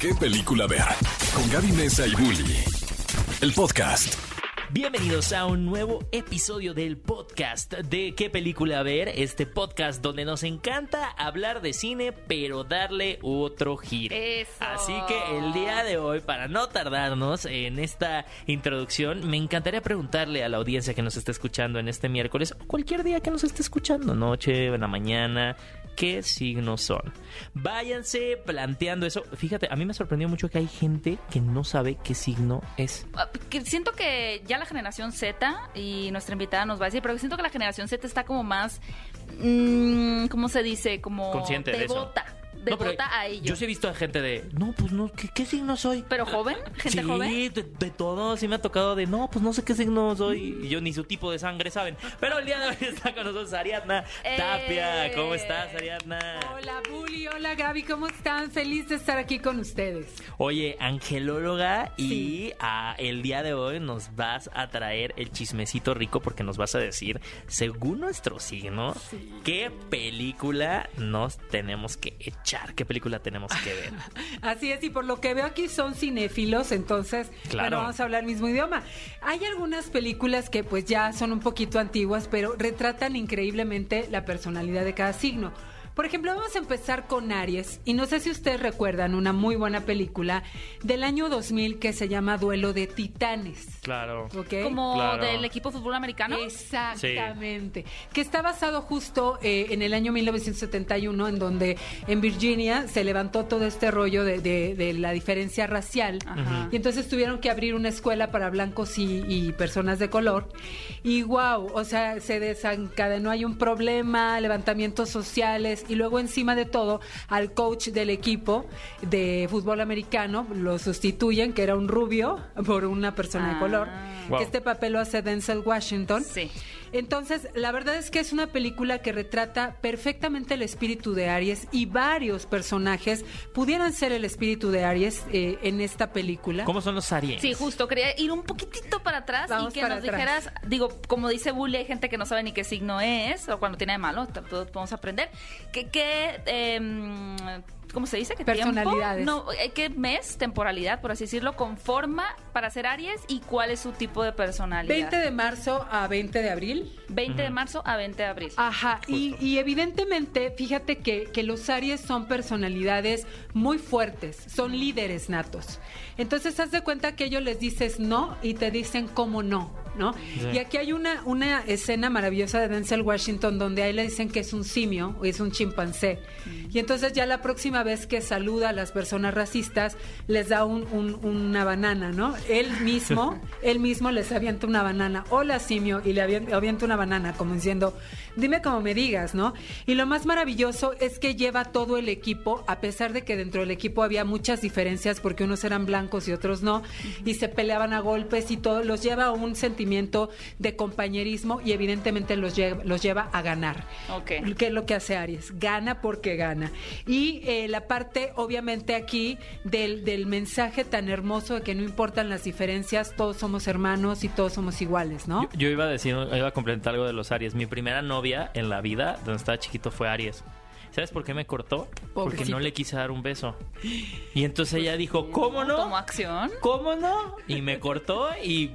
¿Qué película ver? Con Gaby Mesa y Bully. El podcast. Bienvenidos a un nuevo episodio del podcast de qué película ver, este podcast donde nos encanta hablar de cine pero darle otro giro. Eso. Así que el día de hoy, para no tardarnos en esta introducción, me encantaría preguntarle a la audiencia que nos está escuchando en este miércoles o cualquier día que nos esté escuchando, noche, en la mañana, qué signos son. Váyanse planteando eso. Fíjate, a mí me sorprendió mucho que hay gente que no sabe qué signo es. Ah, que Siento que ya la generación Z, y nuestra invitada nos va a decir, pero siento que la generación Z está como más, mm, ¿cómo se dice? Como Consciente de eso. Devota, No, a ello. Yo sí he visto a gente de, no, pues no, ¿qué, qué signo soy? ¿Pero joven? ¿Gente sí, joven? De, de todo, sí me ha tocado de, no, pues no sé qué signo soy. Y yo ni su tipo de sangre saben. Pero el día de hoy está con nosotros Ariadna Eh. Tapia. ¿Cómo estás, Ariadna? Hola Bully, hola Gaby, ¿cómo están? Feliz de estar aquí con ustedes. Oye, angelóloga, y Sí. el día de hoy nos vas a traer el chismecito rico porque nos vas a decir, según nuestro signo, qué película nos tenemos que echar, qué película tenemos que ver. Así es, y por lo que veo aquí son cinéfilos, entonces, Claro. bueno, vamos a hablar el mismo idioma. Hay algunas películas que pues ya son un poquito antiguas, pero retratan increíblemente la personalidad de cada signo. Por ejemplo, vamos a empezar con Aries, y no sé si ustedes recuerdan una muy buena película del año 2000 que se llama Duelo de Titanes. Claro. ¿ok? Como Claro. del equipo de fútbol americano. Exactamente. Que está basado justo eh, en el año 1971, en donde en Virginia se levantó todo este rollo de, de- de la diferencia racial. Ajá. Y entonces tuvieron que abrir una escuela para blancos y, y personas de color. Y wow, o sea, se desencadenó, hay un problema, levantamientos sociales y luego encima de todo al coach del equipo de fútbol americano lo sustituyen, que era un rubio, por una persona de color. Wow. Que este papel lo hace Denzel Washington. Sí. Entonces, la verdad es que es una película que retrata perfectamente el espíritu de Aries y varios personajes pudieran ser el espíritu de Aries eh, en esta película. ¿Cómo son los Aries? Sí, justo. Quería ir un poquitito para atrás Vamos y que nos atrás. dijeras, digo, como dice Bully, hay gente que no sabe ni qué signo es, o cuando tiene de malo, todos podemos aprender. ¿Qué, qué em, ¿cómo se dice? ¿Qué tiempo? Personalidades. No, eh, ¿qué mes, temporalidad, por así decirlo, conforma para ser Aries y cuál es su tipo de personalidad? 20 de marzo a 20 de abril. 20 de marzo a 20 de abril. Ajá, y, y evidentemente, fíjate que, que los Aries son personalidades muy fuertes, son líderes natos. Entonces, haz de cuenta que ellos les dices no y te dicen cómo no, ¿no? Y aquí hay una, una escena maravillosa de Denzel Washington donde a él le dicen que es un simio o es un chimpancé. Y entonces ya la próxima vez que saluda a las personas racistas, les da un- un- una banana, ¿no? Él mismo, él mismo les avienta una banana. Hola, simio, y le avien- avienta una banana, como diciendo, dime como me digas, ¿no? Y lo más maravilloso es que lleva todo el equipo, a pesar de que dentro del equipo había muchas diferencias, porque unos eran blancos y otros no, y se peleaban a golpes y todo, los lleva a un sentimiento de compañerismo y evidentemente los lleva, los lleva a ganar. Ok. ¿Qué es lo que hace Aries? Gana porque gana. Y eh, la parte, obviamente, aquí del, del mensaje tan hermoso de que no importan las diferencias, todos somos hermanos y todos somos iguales, ¿no? Yo, yo iba a decir, iba a complementar algo de los Aries. Mi primera novia en la vida, donde estaba chiquito, fue Aries. ¿Sabes por qué me cortó? Porque Pobrecito. no le quise dar un beso. Y entonces ella dijo, ¿cómo no? ¿Tomó acción? ¿Cómo no? Y me cortó y,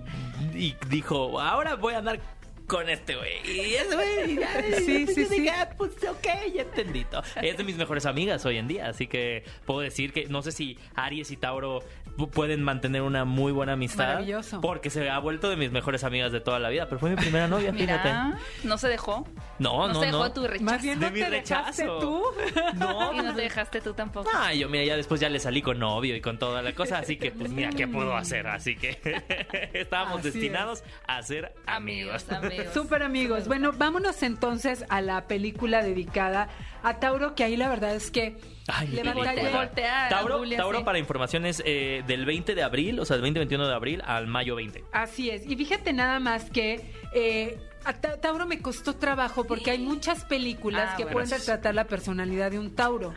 y dijo, ahora voy a andar con este güey. Y ese güey, ya, Sí, yo sí, dije, sí. "Ah, pues ok, ya entendí. todo". Es de mis mejores amigas hoy en día, así que puedo decir que no sé si Aries y Tauro pu- pueden mantener una muy buena amistad. Maravilloso. Porque se ha vuelto de mis mejores amigas de toda la vida, pero fue mi primera novia, fíjate. Mira, no se dejó. No, no, se dejó no. tu rechazo. Más bien de no mi te dejaste rechazo. tú. No, no te dejaste tú tampoco. Ah, yo mira, ya después ya le salí con novio y con toda la cosa, así que pues mira, ¿qué puedo hacer? Así que estábamos Así destinados a ser amigos. Amigos, amigos. Súper amigos. Bueno, vámonos entonces a la película dedicada a Tauro, que ahí la verdad es que Ay, ya- voltea a Tauro, Julia, Tauro sí. para informaciones eh, del 20 de abril, o sea, del 20-21 de abril al mayo 20. Así es. Y fíjate nada más que eh, a Ta- Tauro me costó trabajo porque hay muchas películas Ah, que bueno. pueden Gracias. retratar la personalidad de un Tauro.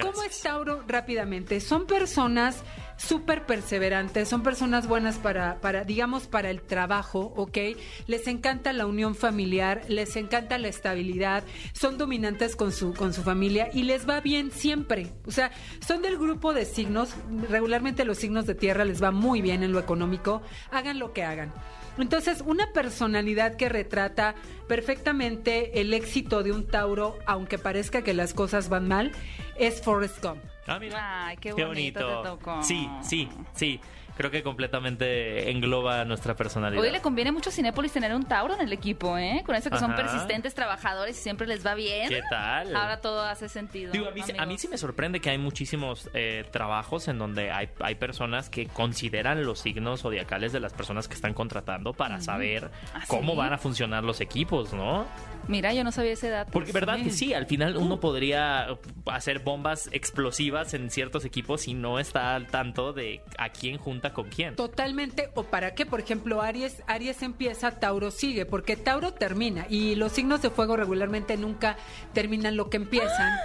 ¿Cómo es Tauro rápidamente? Son personas súper perseverantes, son personas buenas para, para, digamos, para el trabajo, ¿ok? Les encanta la unión familiar, les encanta la estabilidad, son dominantes con su, con su familia y les va bien siempre. O sea, son del grupo de signos, regularmente los signos de tierra les va muy bien en lo económico, hagan lo que hagan. Entonces, una personalidad que retrata perfectamente el éxito de un Tauro, aunque parezca que las cosas van mal, es Forrest Gump. Ah, mira. Ay, qué bonito te tocó. Sí, sí, sí. Creo que completamente engloba nuestra personalidad. Hoy le conviene mucho a Cinépolis tener un Tauro en el equipo, ¿eh? Con eso que son persistentes, trabajadores y siempre les va bien. ¿Qué tal? Ahora todo hace sentido. Digo, a mí, a mí amigos. sí me sorprende que hay muchísimos eh, trabajos en donde hay, hay personas que consideran los signos zodiacales de las personas que están contratando para saber ¿Ah, cómo sí? van a funcionar los equipos, ¿no? Mira, yo no sabía ese dato. Porque verdad Sí. que sí, al final uno podría hacer bombas explosivas en ciertos equipos si no está al tanto de a quién junta con quién. Totalmente, o para qué, por ejemplo, Aries, Aries empieza, Tauro sigue, porque Tauro termina y los signos de fuego regularmente nunca terminan lo que empiezan.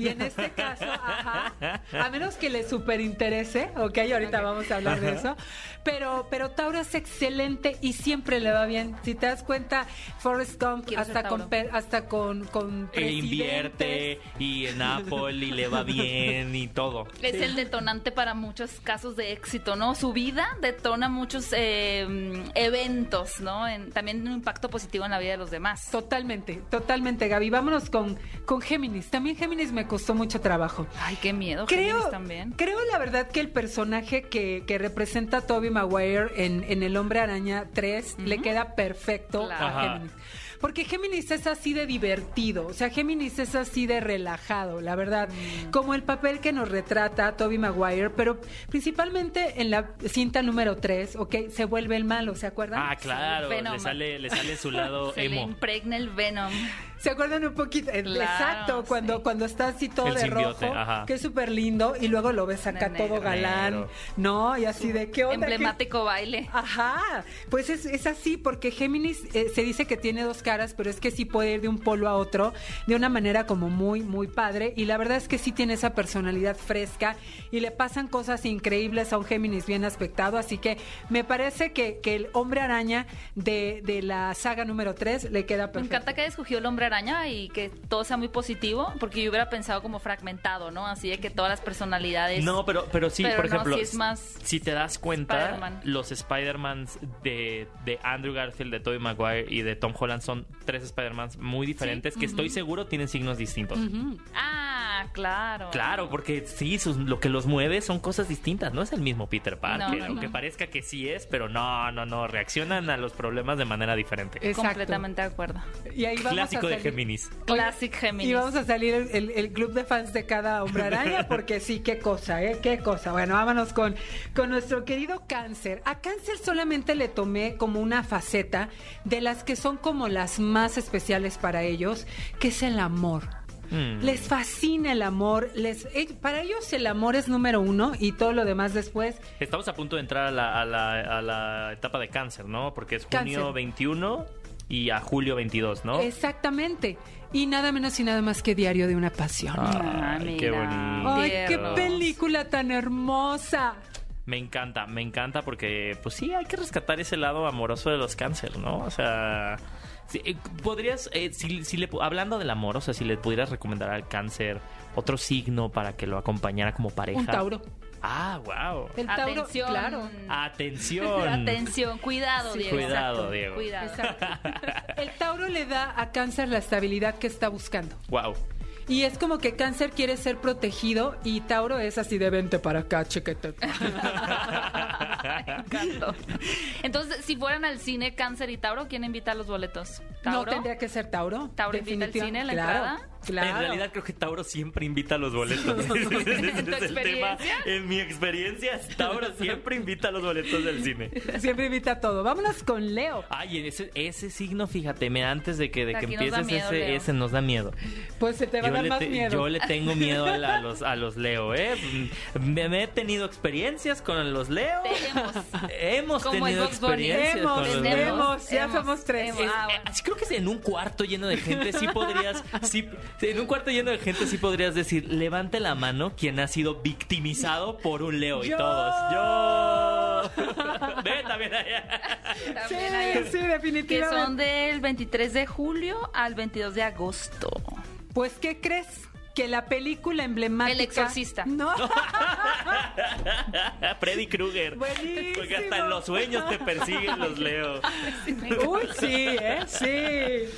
Y en este caso, ajá, a menos que le superinterese, ok, ahorita vamos a hablar de eso, pero, pero Tauro es excelente y siempre le va bien. Si te das cuenta, Forrest Gump Quiero hasta con, hasta con, con E invierte y en Apple y le va bien y todo. Es el detonante para muchos casos de éxito, ¿no? Su vida detona muchos eh, eventos, ¿no? En- también un impacto positivo en la vida de los demás. Totalmente, totalmente, Gaby. Vámonos con, con Géminis. También Géminis me costó mucho trabajo. Ay, qué miedo. Creo, también. creo la verdad que el personaje que, que representa a Toby Maguire en, en El Hombre Araña 3 le queda perfecto Claro. a. Géminis. Porque Géminis es así de divertido, o sea, Géminis es así de relajado, la verdad. Mm. Como el papel que nos retrata Toby Maguire, pero principalmente en la cinta número 3, ¿ok? Se vuelve el malo, ¿se acuerdan? Ah, claro, le sale, le sale su lado Se le emo. impregna el Venom. ¿Se acuerdan un poquito? Eh, Claro, Exacto, cuando, sí. cuando está así todo El de simbiote, rojo, ajá. que es súper lindo, y luego lo ves acá todo galán, Negro. ¿no? Y así de qué onda. ¿Qué- Emblemático baile. Ajá, pues es, es así, porque Géminis eh, se dice que tiene dos caras, pero es que sí puede ir de un polo a otro de una manera como muy, muy padre. Y la verdad es que sí tiene esa personalidad fresca y le pasan cosas increíbles a un Géminis bien aspectado. Así que me parece que, que el hombre araña de, de la saga número 3 le queda Me perfecto. encanta que haya escogido el hombre araña y que todo sea muy positivo, porque yo hubiera pensado como fragmentado, ¿no? Así de que todas las personalidades. No, pero, pero sí, Pero por no, ejemplo, sí es más si te das cuenta, los Spider-Mans de, de Andrew Garfield, de Tobey Maguire y de Tom Holland son tres Spider-Mans muy diferentes que estoy seguro tienen signos distintos. Ah, claro. Claro, porque sí, sus- lo que los mueve son cosas distintas, no es el mismo Peter Parker, No, no, aunque no. parezca que sí es, pero no, no, no, reaccionan a los problemas de manera diferente. Exacto. Completamente de acuerdo. Y ahí vamos Clásico a de salir- Géminis. Classic Géminis. Y vamos a salir el, el- el club de fans de cada hombre araña, porque sí, qué cosa, ¿eh? Qué cosa. Bueno, vámonos con, con nuestro querido cáncer. A cáncer solamente le tomé como una faceta de las que son como las más especiales para ellos, que es el amor. Mm. Les fascina el amor, les, eh, para ellos el amor es número uno y todo lo demás después. Estamos a punto de entrar a la, a la- a la etapa de cáncer, ¿no? Porque es junio Cáncer. 21 y a julio 22, ¿no? Exactamente. Y nada menos y nada más que Diario de una Pasión. Ah, Ay, qué mira. bonito. Ay, qué película tan hermosa. Me encanta, me encanta porque, pues sí, hay que rescatar ese lado amoroso de los cáncer, ¿no? O sea, podrías, eh, si, si le, hablando del amor, o sea, si le pudieras recomendar al cáncer otro signo para que lo acompañara como pareja. Un Tauro. Ah, wow. El Tauro, Atención. claro. Atención. Atención, cuidado, Sí, Diego. Cuidado, Exacto, Diego. Cuidado. Exacto. El Tauro le da a Cáncer la estabilidad que está buscando. Wow. Y es como que Cáncer quiere ser protegido y Tauro es así de vente para acá, chequete. Entonces, si fueran al cine Cáncer y Tauro, ¿quién invita a los boletos? No ¿Tauro? tendría que ser Tauro. ¿Tauro invita al cine, la claro, entrada? Claro. En realidad creo que Tauro siempre invita a los boletos. Ese ¿En tu es el tema. En mi experiencia, Tauro siempre invita a los boletos del cine. Siempre invita a todo. Vámonos con Leo. Ay, ese, ese signo, fíjate, me, antes de que, de que empieces miedo, ese, Leo. ese nos da miedo. Pues se te va a dar más te- miedo. yo le tengo miedo a, la- a los, a los Leo, ¿eh? Me, me he tenido experiencias con los Leo. Tenemos. Hemos Como tenido experiencias Hemos, con los tenemos. Leo. hemos, ya Hemos, somos tres. Es- Ah, bueno. creo que en un cuarto lleno de gente sí podrías, Sí, en un cuarto lleno de gente sí podrías decir, levante la mano quien ha sido victimizado por un Leo y todos. Yo. Ve también allá. También hay- sí, que definitivamente. son del 23 de julio al 22 de agosto. Pues, ¿qué crees? Que la película emblemática... El Exorcista. No. Freddy Krueger. Buenísimo. Porque hasta en los sueños te persiguen los Leo. Uy, sí, ¿eh? Sí.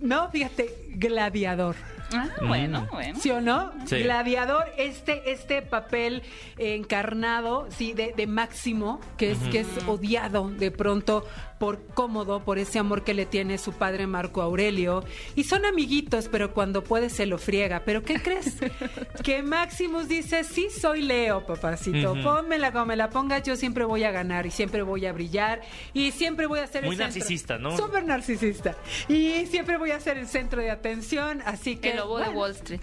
No, fíjate, Gladiador. Ah, bueno, bueno. ¿Sí o no? Sí. Gladiador, este, este papel encarnado, sí, de, de Máximo, que es, que es odiado de pronto por cómodo, por ese amor que le tiene su padre Marco Aurelio. Y son amiguitos, pero cuando puede se lo friega. ¿Pero qué crees? que Maximus dice, sí soy Leo, papacito. Pónmela como me la pongas, yo siempre voy a ganar y siempre voy a brillar y siempre voy a ser Muy el centro. narcisista, ¿no? Súper narcisista. Y siempre voy a ser el centro de atención, así que... El lobo de Wall Street.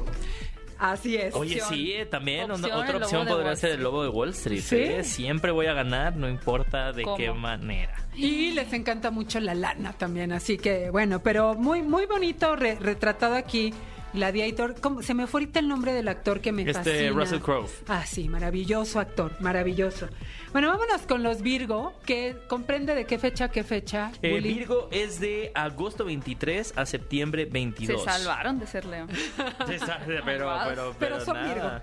Así es. Oye, Opción. sí, eh, también una- Opción, el otra lobo opción podría ser el lobo de Wall Street. Sí. ¿eh? Siempre voy a ganar, no importa de ¿Cómo? qué manera. Y les encanta mucho la lana también, así que bueno, pero muy muy bonito re- retratado aquí. Gladiator, ¿cómo? se me fue ahorita el nombre del actor que me Este, fascina. Russell Crowe. Ah, sí, maravilloso actor, maravilloso. Bueno, vámonos con los Virgo, que comprende de qué fecha, a qué fecha. Eh? Virgo es de agosto 23 a septiembre 22. Se salvaron de ser Leo. Se pero, pero, pero, Pero son nada.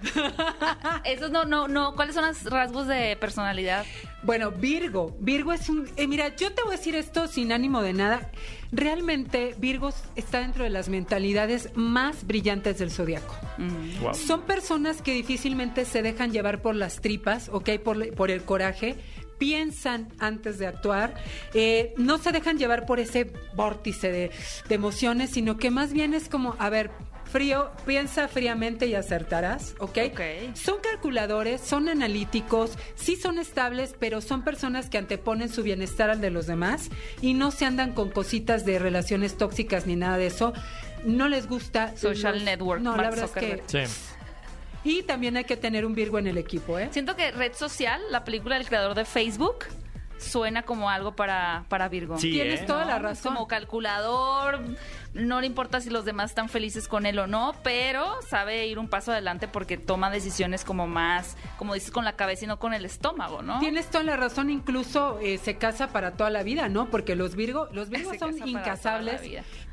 Esos no, no, no. ¿Cuáles son los rasgos de personalidad? Bueno, Virgo. Virgo es un... eh, mira, yo te voy a decir esto sin ánimo de nada. Realmente Virgo está dentro de las mentalidades más brillantes del zodiaco. Mm. Wow. Son personas que difícilmente se dejan llevar por las tripas, ¿ok? Por, por el coraje. Piensan antes de actuar, eh, no se dejan llevar por ese vórtice de, de emociones, sino que más bien es como, a ver, frío, piensa fríamente y acertarás, ¿ok? Ok. Son calculadores, son analíticos, sí son estables, pero son personas que anteponen su bienestar al de los demás y no se andan con cositas de relaciones tóxicas ni nada de eso. No les gusta. Social los- network, No, la verdad es que. Sí. Y también hay que tener un Virgo en el equipo, ¿eh? Siento que Red Social, la película del creador de Facebook, suena como algo para, para Virgo. Sí, Tienes ¿eh? toda la razón. Como calculador, no le importa si los demás están felices con él o no, pero sabe ir un paso adelante porque toma decisiones como más, como dices, con la cabeza y no con el estómago, ¿no? Tienes toda la razón, incluso eh, se casa para toda la vida, ¿no? Porque los Virgo, los Virgos son incasables,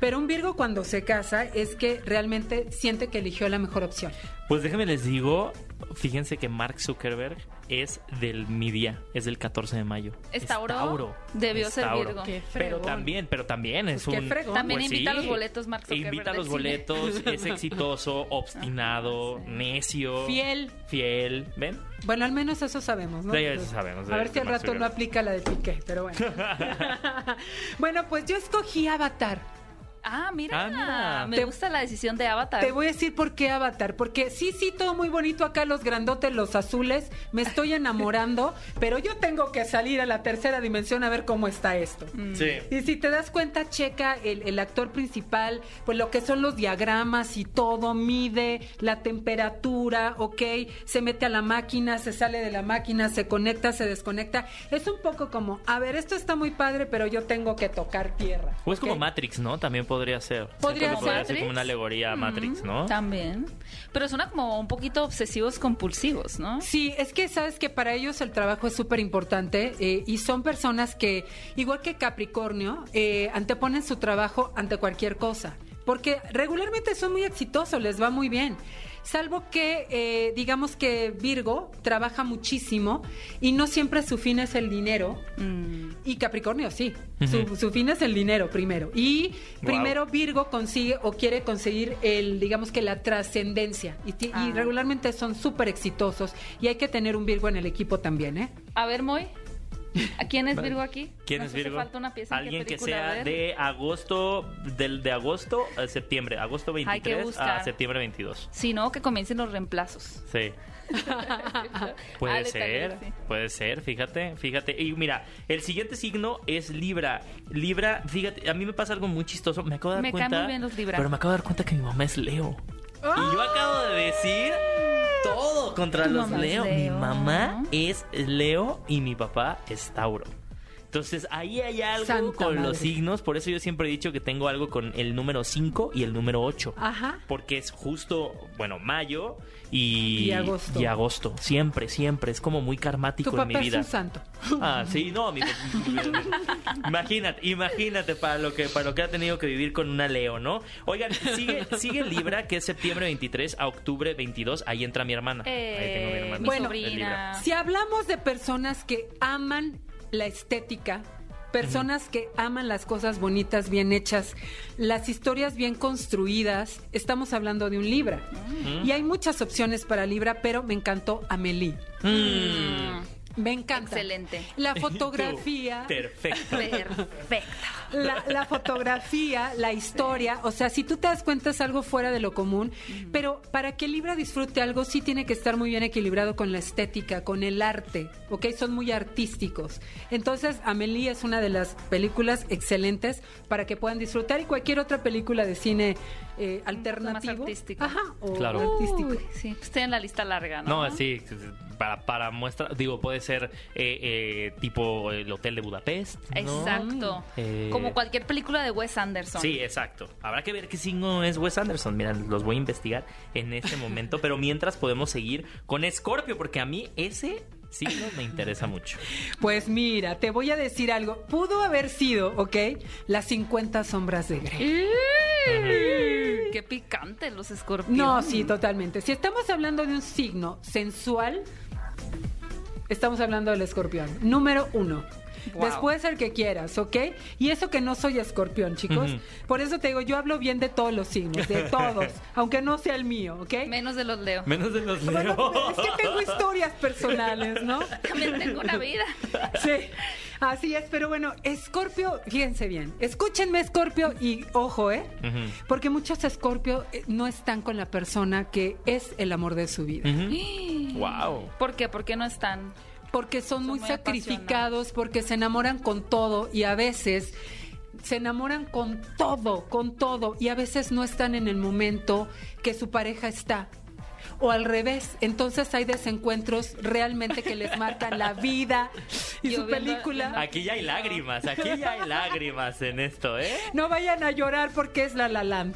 pero un Virgo cuando se casa es que realmente siente que eligió la mejor opción. Pues déjenme les digo, fíjense que Mark Zuckerberg es del mi día, es del 14 de mayo. ¿Es Tauro? Debió ser Virgo. Qué Pero también, pero también es Pues qué un. También pues invita sí, los boletos Mark Zuckerberg Invita los cine. boletos, es exitoso, obstinado, necio, Fiel. fiel, ¿ven? Bueno, al menos eso sabemos, ¿no? Sí, eso sabemos A ver si al rato no aplica la de Piqué, pero bueno. bueno, pues yo escogí Avatar. Ah, mira, Ah, mira. me Te- gusta la decisión de Avatar. Te voy a decir por qué Avatar, porque sí, sí, todo muy bonito acá, los grandotes, los azules, me estoy enamorando, pero yo tengo que salir a la tercera dimensión a ver cómo está esto. Sí. Y si te das cuenta, checa el, el actor principal, pues lo que son los diagramas y todo, mide la temperatura, ok, se mete a la máquina, se sale de la máquina, se conecta, se desconecta. Es un poco como, a ver, esto está muy padre, pero yo tengo que tocar tierra. O es como ¿ok? Matrix, ¿no? También podría ser. Podría ser. Podría ser como una alegoría a Matrix, ¿no? También. Pero suena como un poquito obsesivos compulsivos, ¿no? Sí, es que sabes que para ellos el trabajo es súper importante eh, y son personas que, igual que Capricornio, eh, anteponen su trabajo ante cualquier cosa. Porque regularmente son muy exitosos, les va muy bien. Salvo que, eh, digamos que Virgo trabaja muchísimo y no siempre su fin es el dinero. Mm. Y Capricornio sí, su, su fin es el dinero primero. Y Wow. primero Virgo consigue o quiere conseguir el, digamos que la trascendencia. Y Ah. regularmente son súper exitosos. Y hay que tener un Virgo en el equipo también, ¿eh? A ver, Moy. ¿A quién es Virgo aquí? ¿Quién Nos es Virgo? falta una pieza en qué Alguien que sea de agosto, del de agosto a septiembre, agosto Hay que 23 a septiembre 22. Si no, que comiencen los reemplazos. Sí. Puede Ale, ser, puede ser, fíjate, fíjate. Y mira, el siguiente signo es Libra. Libra, fíjate, a mí me pasa algo muy chistoso. Me acabo de dar Me caen cuenta. muy bien los Libra. Pero me acabo de dar cuenta que mi mamá es Leo. Y yo acabo de decir todo contra los es Leo. Mi Leo. mamá es Leo y mi papá es Tauro. Entonces ahí hay algo Santa con madre. los signos, por eso yo siempre he dicho que tengo algo con el número 5 y el número 8. Ajá. Porque es justo, bueno, mayo y, Y agosto. y agosto. Siempre, siempre. Es como muy karmático Tu en mi es vida. un santo. Ah, sí, no, mi- imagínate, imagínate para lo que para lo que ha tenido que vivir con una Leo, ¿no? Oigan, sigue sigue Libra, que es septiembre 23 a octubre 22, ahí entra mi hermana. ahí tengo mi Eh, hermana. Bueno, Es. Si hablamos de personas que aman la estética, personas que aman las cosas bonitas, bien hechas, las historias bien construidas, estamos hablando de un Libra. Y hay muchas opciones para Libra, pero me encantó Amelie. Mm. Me encanta. Excelente. La fotografía. Tú, Perfecto. Perfecto. La, la fotografía, la historia, o sea, si tú te das cuenta es algo fuera de lo común, pero para que Libra disfrute algo sí tiene que estar muy bien equilibrado con la estética, con el arte, ¿ok? Son muy artísticos. Entonces, Amelie es una de las películas excelentes para que puedan disfrutar y cualquier otra película de cine eh, alternativo. artístico. Ajá, o Claro. artístico. Uy, sí, pues tienen la lista larga, ¿no? No, sí, para, para muestra, digo, puede ser eh, eh, tipo el Hotel de Budapest. ¿no? Exacto. Eh, Como cualquier película de Wes Anderson. Sí, exacto. Habrá que ver qué signo es Wes Anderson. Mira, los voy a investigar en este momento, pero mientras podemos seguir con Scorpio, porque a mí ese signo me interesa mucho. Pues mira, te voy a decir algo. Pudo haber sido, ¿ok? Las 50 sombras de Grey. Qué picante los escorpiones. No, sí, totalmente. Si estamos hablando de un signo sensual, estamos hablando del escorpión. Número uno. Wow. Después el que quieras, ¿ok? Y eso que no soy escorpión, chicos. Por eso te digo, yo hablo bien de todos los signos, de todos, aunque no sea el mío, ¿ok? Menos de los Leo. Menos de los Bueno, Leo. es que tengo historias personales, ¿no? También tengo una vida. Sí, así es, pero bueno, Escorpio, fíjense bien, escúchenme Escorpio y ojo, ¿eh? Porque muchos Escorpio eh, no están con la persona que es el amor de su vida. Ujú. Wow. ¿Por qué? ¿Por qué no están? Porque son, Son muy, muy sacrificados, porque se enamoran con todo y a veces se enamoran con todo, con todo y a veces no están en el momento que su pareja está. O al revés, entonces hay desencuentros realmente que les marcan la vida y Yo su viendo- película. Aquí ya hay lágrimas, aquí ya hay lágrimas en esto, ¿eh? No vayan a llorar porque es La La Land.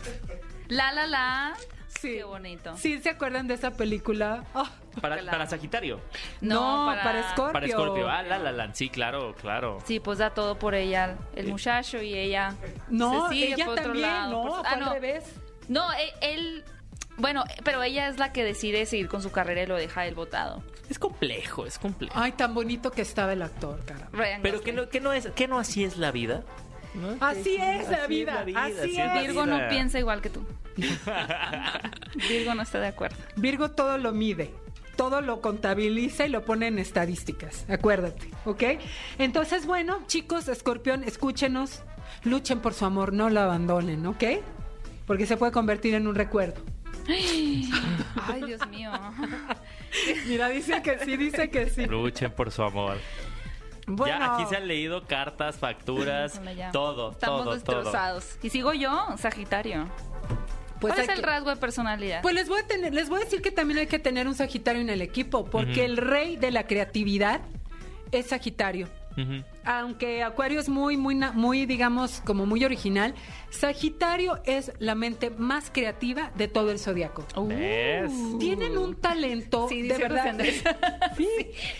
La La La. Sí. Qué bonito. ¿Sí se acuerdan de esa película? Oh, Para, Claro. para Sagitario. no, para- para, Scorpio. Para Scorpio. Ah, la, la, la. Sí, claro, claro. Sí, pues da todo por ella, el muchacho y ella. No, se sigue ella por otro también, lado, no, por- ah, al no. revés. No, e- él, bueno, pero ella es la que decide seguir con su carrera y lo deja él votado. Es complejo, es complejo. Ay, tan bonito que estaba el actor, cara. Ryan Pero que no, que no es, que no así es la vida. ¿No? Así es la Así vida, es la vida, así así es es. la Virgo no piensa igual que tú. Virgo no está de acuerdo. Virgo todo lo mide, todo lo contabiliza y lo pone en estadísticas, acuérdate, ¿ok? Entonces, bueno, chicos, escorpión, escúchenos, luchen por su amor, no lo abandonen, ¿ok? Porque se puede convertir en un recuerdo. Ay, Dios mío. Mira, dice que sí, dice que sí. Luchen por su amor. Bueno, Ya aquí se han leído cartas, facturas, todo, Estamos todo, todo. destrozados. Y sigo yo, Sagitario. Pues ¿Cuál es el que- rasgo de personalidad? Pues les voy a tener, les voy a decir que también hay que tener un Sagitario en el equipo, porque el rey de la creatividad es Sagitario. Aunque Acuario es muy, muy, na- muy, digamos, como muy original, Sagitario es la mente más creativa de todo el zodiaco. ¿Ves? Tienen un talento, Sí, de verdad. Sí,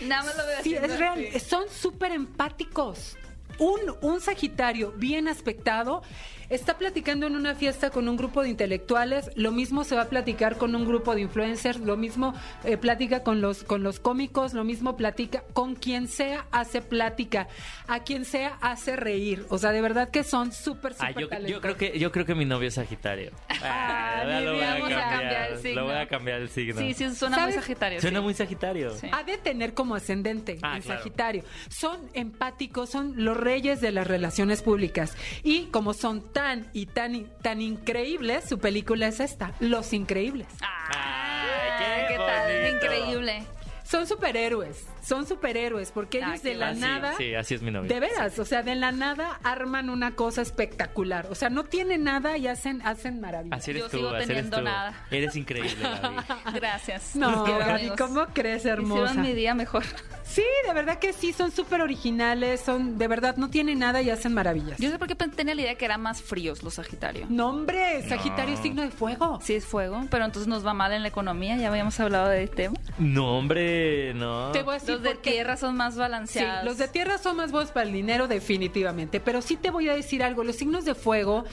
Nada más lo veo sí, es real. así. Son súper empáticos. Un, un Sagitario bien aspectado está platicando en una fiesta con un grupo de intelectuales, lo mismo se va a platicar con un grupo de influencers, lo mismo eh, platica con los, con los cómicos, lo mismo platica con quien sea, hace plática, a quien sea hace reír. O sea, de verdad que son súper, Ah, súper yo, yo creo que yo creo que mi novio es Sagitario. Ah, mi lo voy a cambiar, cambiar el signo. Lo voy a cambiar el signo. Sí, sí, suena ¿Sabes? muy Sagitario. Suena sí. muy Sagitario. Sí. Ha de tener como ascendente Ah, el claro. Sagitario. Son empáticos, son los reyes de las relaciones públicas. Y como son tan y tan, tan increíbles, su película es esta, Los Increíbles. Ah, Ay, qué tal? bonito. Increíble. Son superhéroes, son superhéroes, porque Ah, ellos qué de la Así, nada... Sí, así es mi novio. De veras, o sea, de la nada arman una cosa espectacular. O sea, no tienen nada y hacen, hacen maravillas. Así eres Yo tú, sigo así eres teniendo tú. nada. Eres increíble, Gaby. Gracias. No, Gaby. ¿cómo crees, hermosa? Hicieron mi día mejor. Sí, de verdad que sí, son súper originales, son, de verdad, no tienen nada y hacen maravillas. Yo sé por qué tenía la idea que eran más fríos los Sagitario. No, hombre, Sagitario es signo de fuego. Sí es fuego, pero entonces nos va mal en la economía, ya habíamos hablado de este tema. No, hombre, no. Te voy a decir Los de tierra son más Sí, balanceados. los de tierra son más buenos para el dinero, definitivamente. Pero sí te voy a decir algo: los signos de fuego,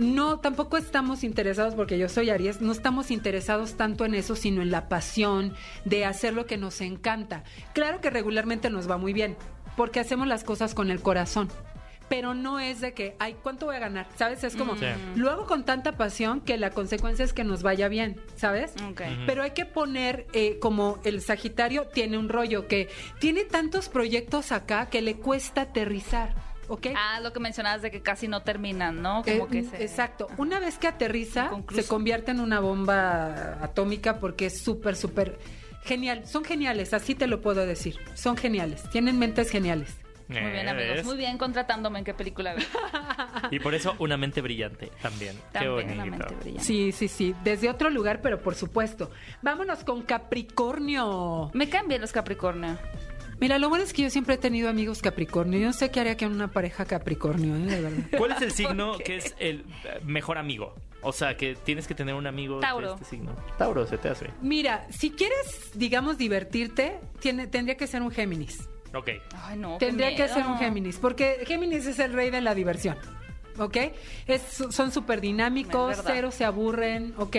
no, tampoco estamos interesados, porque yo soy Aries, no estamos interesados tanto en eso, sino en la pasión de hacer lo que nos encanta. Claro que regularmente nos va muy bien, porque hacemos las cosas con el corazón. Pero no es de que, ay, ¿cuánto voy a ganar? ¿Sabes? Es como, Sí. lo hago con tanta pasión que la consecuencia es que nos vaya bien, ¿sabes? Pero hay que poner, eh, como el Sagitario tiene un rollo que tiene tantos proyectos acá que le cuesta aterrizar, ¿ok? Ah, lo que mencionabas de que casi no terminan, ¿no? Como Eh, que se... Exacto. Una vez que aterriza, Inconcluso. se convierte en una bomba atómica porque es súper, súper genial. Son geniales, así te lo puedo decir. Son geniales. Tienen mentes geniales. Muy bien, Eh, amigos. ¿ves? Muy bien contratándome en qué película ver. Y por eso una mente brillante también. Qué También bonito. una mente brillante. Sí, sí, sí. Desde otro lugar, pero por supuesto. Vámonos con Capricornio. Me caen bien los Capricornio. Mira, lo bueno es que yo siempre he tenido amigos Capricornio. Yo no sé qué haría que una pareja Capricornio, ¿eh? de verdad. ¿Cuál es el signo que es el eh, mejor amigo? O sea, que tienes que tener un amigo Tauro. de este signo. Tauro, se te hace. Mira, si quieres, digamos, divertirte, tiene, tendría que ser un Géminis. Ok. Ay, no. Tendría que ser un Géminis, porque Géminis es el rey de la diversión. ¿Ok? Es, son súper dinámicos, cero se aburren, ¿ok?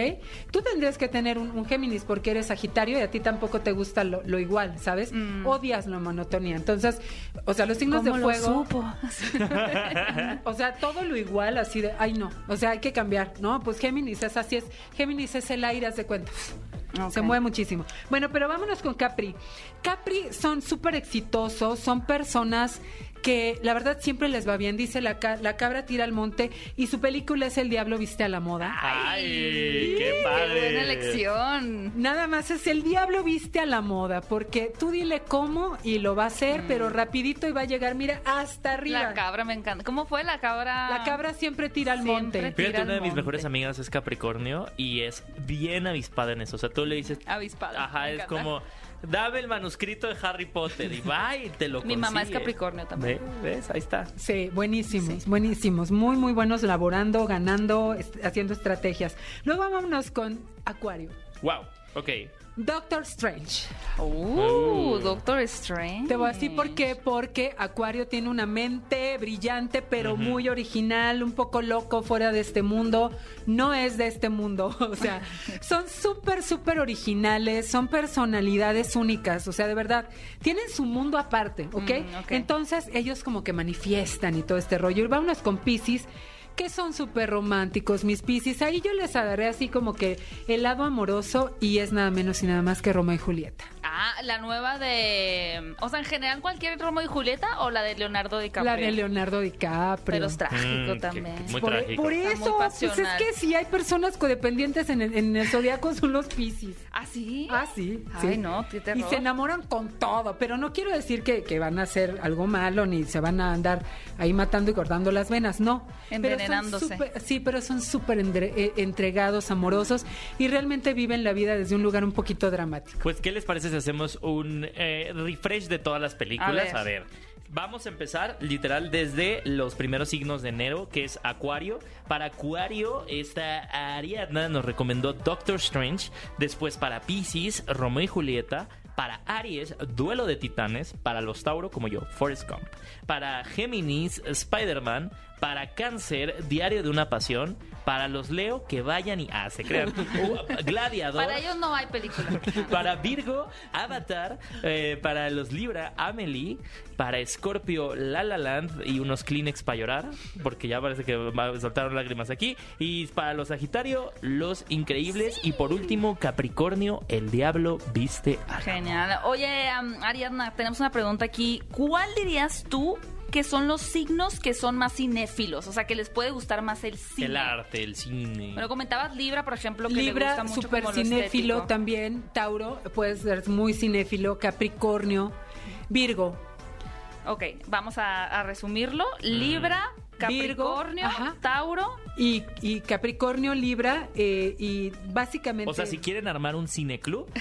Tú tendrías que tener un, un Géminis porque eres Sagitario y a ti tampoco te gusta lo, lo igual, ¿sabes? Mm. Odias la monotonía. Entonces, o sea, los signos de ¿Cómo lo fuego. supo? O sea, todo lo igual, así de, ay no, o sea, hay que cambiar, ¿no? Pues Géminis es así, es, Géminis es el aire, haz de cuenta. Se mueve muchísimo. Bueno, pero vámonos con Capri. Capri son súper exitosos, son personas que la verdad siempre les va bien. Dice la, ca- la cabra tira al monte y su película es El Diablo Viste a la Moda. ¡Ay! ¡Qué Qué padre! buena elección. Nada más es el diablo viste a la moda, porque tú dile cómo y lo va a hacer, pero rapidito y va a llegar, mira, hasta arriba. Mm. La cabra me encanta. ¿Cómo fue la cabra? La cabra siempre tira al Siempre monte. tira Fíjate, al una de mis monte. mejores amigas es Capricornio y es bien avispada en eso. O sea, tú le dices, Avispada. ajá, me es encanta. como, dame el manuscrito de Harry Potter y va y te lo Mi mamá es. Capricornio también. Ve, ¿Ves? Ahí está. Sí, buenísimos, buenísimos, muy, muy buenos laborando, ganando, est- haciendo estrategias. Luego vámonos con Acuario. Wow, ok. Doctor Strange. Uh, Doctor Strange. Te voy a decir por qué, porque Acuario tiene una mente brillante, pero muy original, un poco loco, fuera de este mundo. No es de este mundo, o sea, son súper, súper originales, son personalidades únicas, o sea, de verdad, tienen su mundo aparte, ¿ok? Mm, ok. Entonces ellos como que manifiestan y todo este rollo. Y vámonos con Pisces. Que son súper románticos, mis Pisces. Ahí yo les agarré así como que el lado amoroso y es nada menos y nada más que Romeo y Julieta. La nueva de. O sea, en general, cualquier Romeo y Julieta o la de Leonardo DiCaprio. La de Leonardo DiCaprio. Pero es trágico Mm, también. que muy por, trágico. por Está eso, muy pues es pasional. que sí hay personas codependientes en el, en el zodiaco, son los Piscis. ¿Ah, sí? Ah, sí. Ay, sí. no, qué Y se enamoran con todo, pero no quiero decir que, que van a hacer algo malo ni se van a andar ahí matando y cortando las venas, no. Pero son Envenenándose. súper- sí, pero son súper entre- eh, entregados, amorosos y realmente viven la vida desde un lugar un poquito dramático. Pues, ¿qué les parece si hacemos un eh, refresh de todas las películas? A ver. Vamos a empezar literal desde los primeros signos de enero, que es Acuario. Para Acuario, esta Ariadna nos recomendó Doctor Strange. Después para Pisces, Romeo y Julieta. Para Aries, Duelo de Titanes. Para los Tauro, como yo, Forrest Gump. Para Géminis, Spider-Man. Para Cáncer, Diario de una Pasión. Para los Leo, que vayan y... Ah, se crean. Uh, Gladiador. Para ellos no hay película. Para Virgo, Avatar. eh, para los Libra, Amelie. Para Scorpio, La La Land y unos Kleenex para llorar, porque ya parece que soltaron lágrimas aquí. Y para los Sagitario, Los Increíbles. Y por último, Capricornio, El Diablo Viste a Genial. Oye, am, Ariadna, tenemos una pregunta aquí. ¿Cuál dirías tú que son los signos que son más cinéfilos? O sea, que les puede gustar más el cine. El arte, el cine. Bueno, comentabas Libra, por ejemplo, que le Libra, gusta mucho súper como lo cinéfilo también. Tauro, puede ser muy cinéfilo. Capricornio. Virgo. Ok, vamos a, a resumirlo. Libra, Capricornio, ajá. Tauro. Y, y Capricornio, Libra, eh, y básicamente... O sea, si quieren armar un cineclub,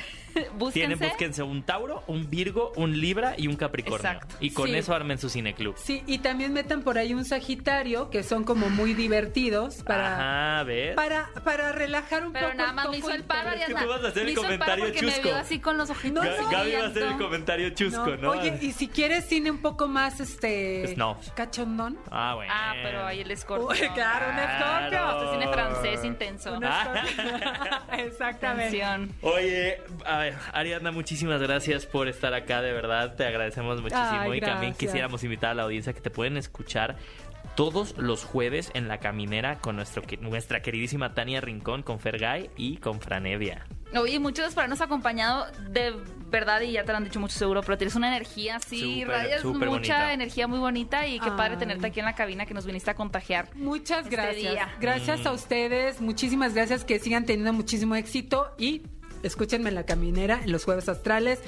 Búsquense. Tienen, búsquense un Tauro, un Virgo, un Libra y un Capricornio. Exacto. Y con Sí. eso armen su cineclub. Sí, y también metan por ahí un Sagitario, que son como muy divertidos para, Ajá, ¿ves? para, para relajar un Pero poco. nada el más me hizo el paro, que Ariadna. tú vas a hacer Me el comentario me chusco. vio así con los ojitos. No, no, Gaby va a hacer el comentario chusco, ¿no? Oye, y si quieres cine un poco más, este... Snuff. Cachondón. Ah, bueno. Ah, pero ahí el escorpión. Uy, claro, un escorpio. Este cine francés intenso. Un Ah. escorpio. Exactamente. Tensión. Oye, a ver, Ariadna, muchísimas gracias por estar acá, de verdad, te agradecemos muchísimo Ay, y también quisiéramos invitar a la audiencia que te pueden escuchar todos los jueves en La Caminera con nuestro, nuestra queridísima Tania Rincón, con Fergay y con Franevia. Oye, muchas gracias por habernos acompañado. De verdad, y ya te lo han dicho mucho seguro, pero tienes una energía así, Súper, radias súper mucha bonita. energía muy bonita y qué padre tenerte aquí en la cabina que nos viniste a contagiar. Muchas Este gracias. día. Gracias Mm. a ustedes. Muchísimas gracias. Que sigan teniendo muchísimo éxito. Y escúchenme en la caminera en los jueves astrales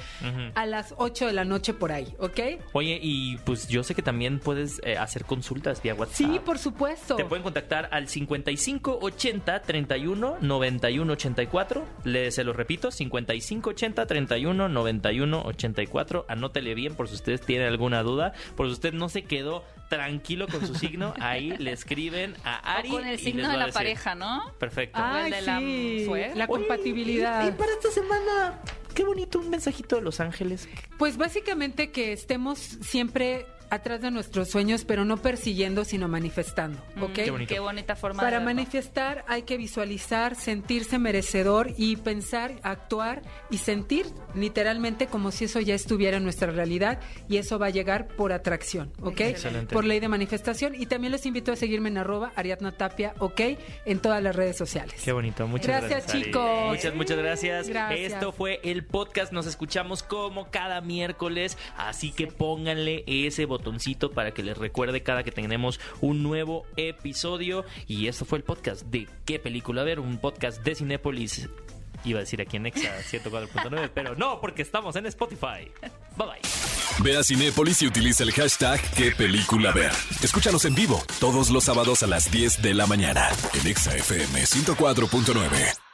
a las 8 de la noche por ahí, ¿ok? Oye, y pues yo sé que también puedes eh, hacer consultas vía WhatsApp. Sí, por supuesto. Te pueden contactar al 55 80 31 91 84. Le, se lo repito, 55 80 31 91 84. Anótele bien por si ustedes tienen alguna duda. Por si usted no se quedó tranquilo con su signo, ahí le escriben a Ari. o con el y signo les de la pareja, ¿no? Perfecto. Ay, el de la sí, mujer. la Oye, compatibilidad. Y, y para esta semana, qué bonito un mensajito de Los Ángeles. Pues básicamente que estemos siempre atrás de nuestros sueños, pero no persiguiendo, sino manifestando, ¿ok? Mm, Qué bonito. Qué bonita forma Para de manifestar hay que visualizar, sentirse merecedor y pensar, actuar y sentir literalmente como si eso ya estuviera en nuestra realidad y eso va a llegar por atracción, ¿ok? Excelente. Por ley de manifestación y también los invito a seguirme en arroba Ariadna Tapia, ¿ok? En todas las redes sociales. Qué bonito, muchas Gracias, gracias. Ari. chicos. Muchas, muchas gracias. Gracias. Esto fue el podcast. Nos escuchamos como cada miércoles. Así que pónganle ese botoncito para que les recuerde cada que tenemos un nuevo episodio. Y esto fue el podcast de ¿Qué película ver? Un podcast de Cinépolis. Iba a decir aquí en Exa 104.9, pero no, porque estamos en Spotify. Bye bye. Ve a Cinépolis y utiliza el hashtag qué película ver. Escúchanos en vivo todos los sábados a las 10 de la mañana en Exa FM 104.9.